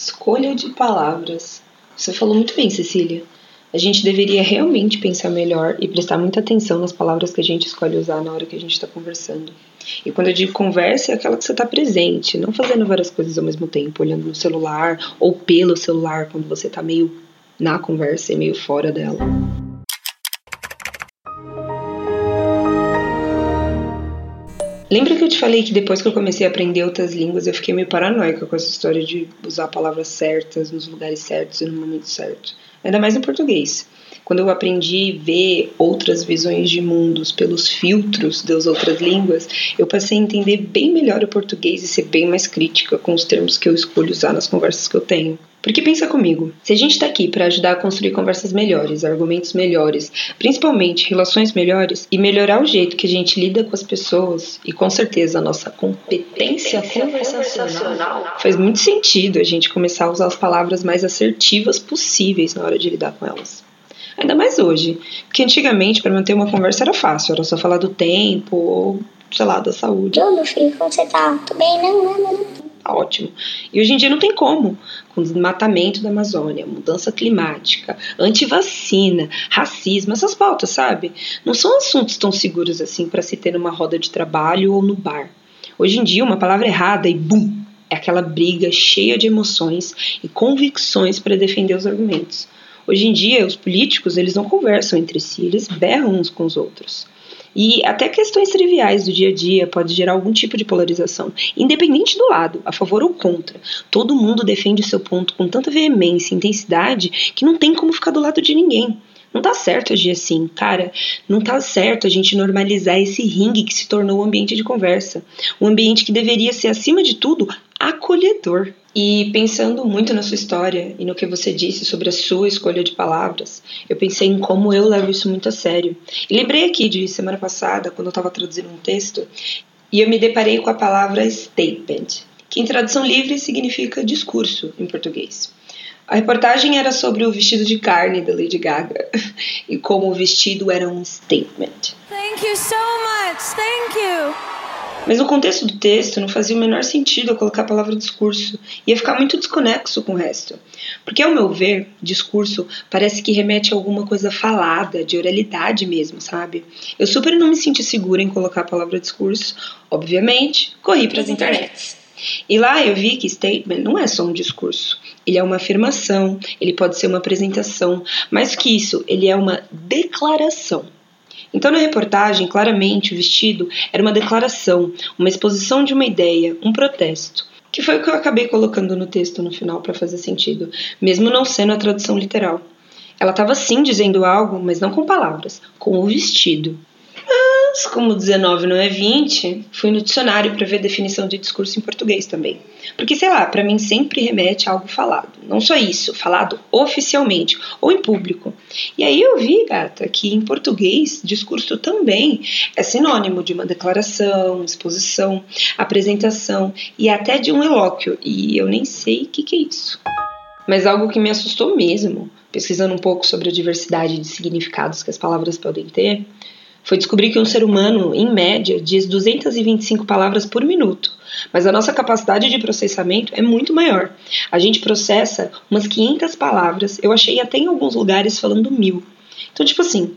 Escolha de palavras. Você falou muito bem, Cecília. A gente deveria realmente pensar melhor e prestar muita atenção nas palavras que a gente escolhe usar na hora que a gente está conversando. E quando eu digo conversa, é aquela que você está presente, não fazendo várias coisas ao mesmo tempo, olhando no celular ou pelo celular quando você está meio na conversa e meio fora dela. Lembra que eu te falei que depois que eu comecei a aprender outras línguas, eu fiquei meio paranoica com essa história de usar palavras certas nos lugares certos e no momento certo? Ainda mais em português. Quando eu aprendi a ver outras visões de mundos pelos filtros das outras línguas, eu passei a entender bem melhor o português e ser bem mais crítica com os termos que eu escolho usar nas conversas que eu tenho. Porque pensa comigo, se a gente está aqui para ajudar a construir conversas melhores, argumentos melhores, principalmente relações melhores, e melhorar o jeito que a gente lida com as pessoas, e com certeza a nossa competência, conversacional, faz muito sentido a gente começar a usar as palavras mais assertivas possíveis na hora de lidar com elas. Ainda mais hoje, porque antigamente para manter uma conversa era fácil, era só falar do tempo ou, sei lá, da saúde. Ô, meu filho, como você tá? Tudo bem? Não, não, não tá ótimo. E hoje em dia não tem como, com desmatamento da Amazônia, mudança climática, antivacina, racismo, essas pautas, sabe? Não são assuntos tão seguros assim para se ter numa roda de trabalho ou no bar. Hoje em dia, uma palavra errada e bum, é aquela briga cheia de emoções e convicções para defender os argumentos. Hoje em dia, os políticos eles não conversam entre si, eles berram uns com os outros. E até questões triviais do dia a dia pode gerar algum tipo de polarização, independente do lado, a favor ou contra. Todo mundo defende seu ponto com tanta veemência e intensidade que não tem como ficar do lado de ninguém. Não tá certo agir assim, cara. Não tá certo a gente normalizar esse ringue que se tornou o um ambiente de conversa. Um ambiente que deveria ser, acima de tudo, acolhedor. E pensando muito na sua história e no que você disse sobre a sua escolha de palavras, eu pensei em como eu levo isso muito a sério. E lembrei aqui de semana passada, quando eu estava traduzindo um texto, e eu me deparei com a palavra statement, que em tradução livre significa discurso em português. A reportagem era sobre o vestido de carne da Lady Gaga e como o vestido era um statement. Thank you so much. Thank you. Mas no contexto do texto não fazia o menor sentido eu colocar a palavra discurso, ia ficar muito desconexo com o resto. Porque, ao meu ver, discurso parece que remete a alguma coisa falada, de oralidade mesmo, sabe? Eu super não me senti segura em colocar a palavra discurso, obviamente, corri para as internets. E lá eu vi que statement não é só um discurso, ele é uma afirmação, ele pode ser uma apresentação, mais que isso, ele é uma declaração. Então, na reportagem, claramente o vestido era uma declaração, uma exposição de uma ideia, um protesto. Que foi o que eu acabei colocando no texto no final para fazer sentido, mesmo não sendo a tradução literal. Ela estava sim dizendo algo, mas não com palavras, com o vestido. Mas, como 19 não é 20, fui no dicionário para ver definição de discurso em português também. Porque, sei lá, para mim sempre remete a algo falado. Não só isso, falado oficialmente ou em público. E aí eu vi, gata, que em português, discurso também é sinônimo de uma declaração, exposição, apresentação e até de um elóquio. E eu nem sei o que, que é isso. Mas algo que me assustou mesmo, pesquisando um pouco sobre a diversidade de significados que as palavras podem ter, foi descobrir que um ser humano, em média, diz 225 palavras por minuto, mas a nossa capacidade de processamento é muito maior. A gente processa umas 500 palavras, eu achei até em alguns lugares falando mil. Então, tipo assim,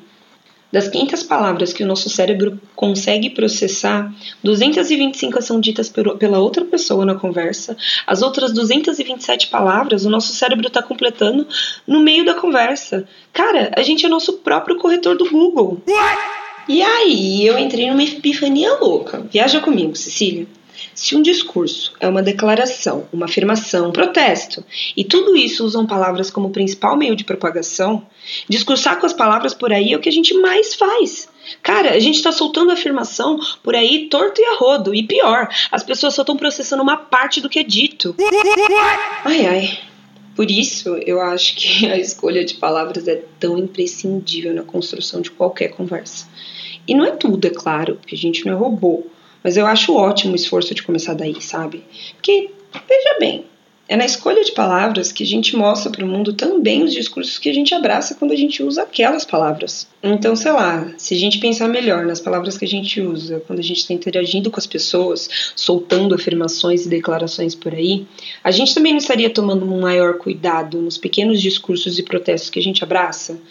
das 500 palavras que o nosso cérebro consegue processar, 225 são ditas pela outra pessoa na conversa, as outras 227 palavras o nosso cérebro está completando no meio da conversa. Cara, a gente é nosso próprio corretor do Google. What? E aí eu entrei numa epifania louca. Viaja comigo, Cecília. Se um discurso é uma declaração, uma afirmação, um protesto, e tudo isso usam palavras como principal meio de propagação, discursar com as palavras por aí é o que a gente mais faz. Cara, a gente está soltando afirmação por aí torto e arrodo. E pior, as pessoas só estão processando uma parte do que é dito. Ai, ai. Por isso, eu acho que a escolha de palavras é tão imprescindível na construção de qualquer conversa. E não é tudo, é claro, porque a gente não é robô. Mas eu acho ótimo o esforço de começar daí, sabe? Porque, veja bem, É na escolha de palavras que a gente mostra para o mundo também os discursos que a gente abraça quando a gente usa aquelas palavras. Então, sei lá, se a gente pensar melhor nas palavras que a gente usa quando a gente está interagindo com as pessoas, soltando afirmações e declarações por aí, a gente também não estaria tomando um maior cuidado nos pequenos discursos e protestos que a gente abraça?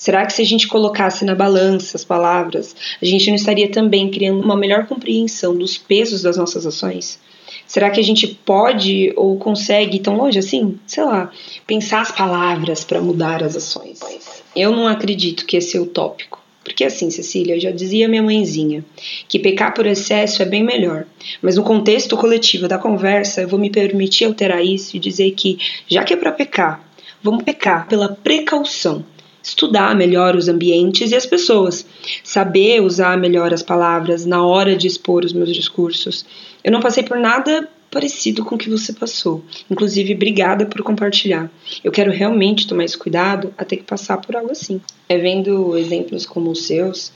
Será que se a gente colocasse na balança as palavras, a gente não estaria também criando uma melhor compreensão dos pesos das nossas ações? Será que a gente pode ou consegue ir tão longe assim? Sei lá, pensar as palavras para mudar as ações. Eu não acredito que esse é utópico. Porque assim, Cecília, já dizia minha mãezinha, que pecar por excesso é bem melhor. Mas no contexto coletivo da conversa, eu vou me permitir alterar isso e dizer que, já que é para pecar, vamos pecar pela precaução. Estudar melhor os ambientes e as pessoas, saber usar melhor as palavras na hora de expor os meus discursos, eu não passei por nada parecido com o que você passou. Inclusive, obrigada por compartilhar. Eu quero realmente tomar esse cuidado até que passar por algo assim. É vendo exemplos como os seus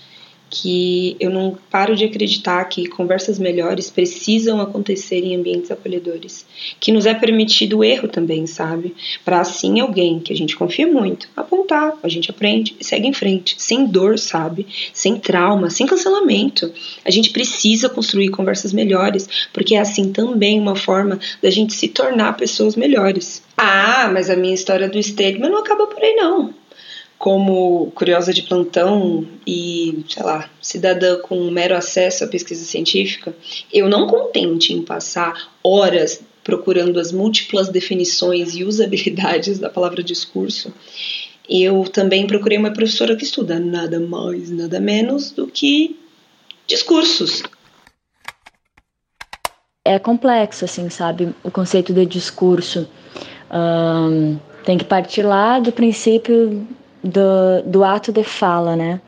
que eu não paro de acreditar que conversas melhores precisam acontecer em ambientes acolhedores, que nos é permitido o erro também, sabe? Para assim alguém que a gente confia muito apontar, a gente aprende e segue em frente, sem dor, sabe? Sem trauma, sem cancelamento. A gente precisa construir conversas melhores, porque é assim também uma forma da gente se tornar pessoas melhores. Ah, mas a minha história do stigma não acaba por aí não como curiosa de plantão e, sei lá, cidadã com mero acesso à pesquisa científica, eu não contente em passar horas procurando as múltiplas definições e usabilidades da palavra discurso, eu também procurei uma professora que estuda nada mais, nada menos do que discursos. É complexo, assim, sabe? O conceito de discurso. Um, tem que partir lá do princípio do, do ato de fala, né?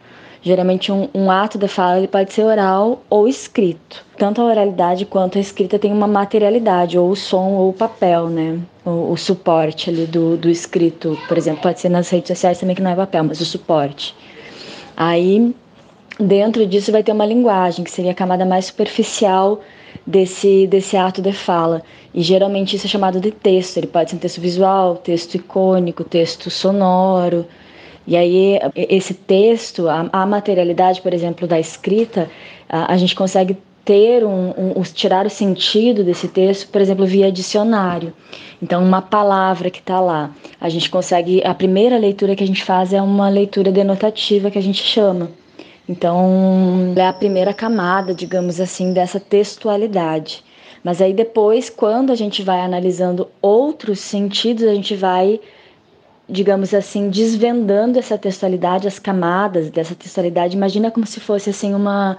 Geralmente um, um, ato de fala ele pode ser oral ou escrito. Tanto a oralidade quanto a escrita tem uma materialidade, ou o som ou o papel, né? O, o, suporte ali do, do escrito, por exemplo, pode ser nas redes sociais também que não é papel, mas o suporte. Aí dentro disso vai ter uma linguagem, que seria a camada mais superficial desse, desse ato de fala. E geralmente isso é chamado de texto. Ele pode ser um texto visual, texto icônico, texto sonoro. E aí, esse texto, a, a materialidade, por exemplo, da escrita, a, a gente consegue ter um, um, tirar o sentido desse texto, por exemplo, via dicionário. Então, uma palavra que está lá, a gente consegue. A primeira leitura que a gente faz é uma leitura denotativa que a gente chama. Então, é a primeira camada, digamos assim, dessa textualidade. Mas aí depois, quando a gente vai analisando outros sentidos, a gente vai digamos assim, desvendando essa textualidade, as camadas dessa textualidade. Imagina como se fosse assim uma,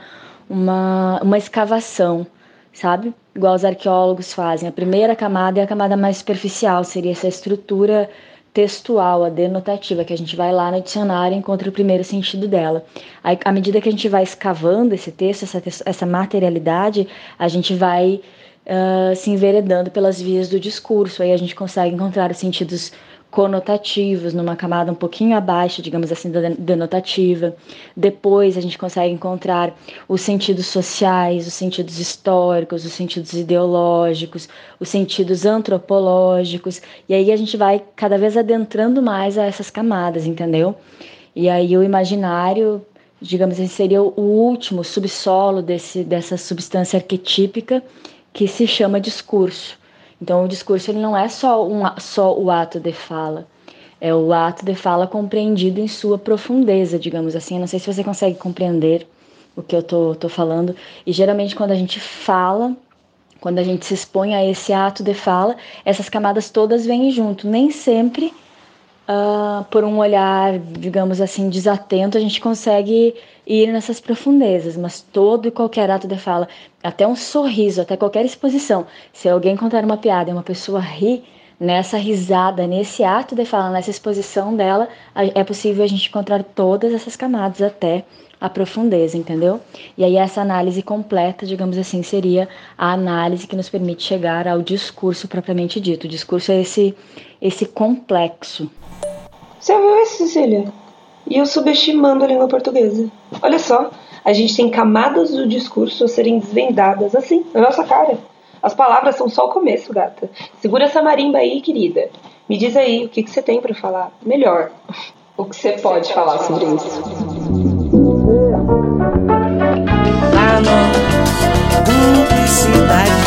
uma, uma escavação, sabe? Igual os arqueólogos fazem. A primeira camada é a camada mais superficial, seria essa estrutura textual, a denotativa, que a gente vai lá no dicionário e encontra o primeiro sentido dela. Aí, à medida que a gente vai escavando esse texto, essa, essa materialidade, a gente vai uh, se enveredando pelas vias do discurso. Aí a gente consegue encontrar os sentidos conotativos, numa camada um pouquinho abaixo, digamos assim, da denotativa. Depois a gente consegue encontrar os sentidos sociais, os sentidos históricos, os sentidos ideológicos, os sentidos antropológicos, e aí a gente vai cada vez adentrando mais a essas camadas, entendeu? E aí o imaginário, digamos assim, seria o último subsolo desse, dessa substância arquetípica que se chama discurso. Então, o discurso ele não é só, um, só o ato de fala, é o ato de fala compreendido em sua profundeza, digamos assim. Eu não sei se você consegue compreender o que eu tô, tô falando. E geralmente, quando a gente fala, quando a gente se expõe a esse ato de fala, essas camadas todas vêm junto. Nem sempre, uh, por um olhar, digamos assim, desatento, a gente consegue ir nessas profundezas, mas todo e qualquer ato de fala, até um sorriso, até qualquer exposição, se alguém contar uma piada e uma pessoa ri, nessa risada, nesse ato de fala, nessa exposição dela, é possível a gente encontrar todas essas camadas até a profundeza, entendeu? E aí essa análise completa, digamos assim, seria a análise que nos permite chegar ao discurso propriamente dito. O discurso é esse esse complexo. Você ouviu isso, Cecília? e eu subestimando a língua portuguesa. Olha só, a gente tem camadas do discurso a serem desvendadas assim, na nossa cara. As palavras são só o começo, gata. Segura essa marimba aí, querida. Me diz aí o que, que você tem para falar. Melhor, o que você pode falar sobre isso. Lá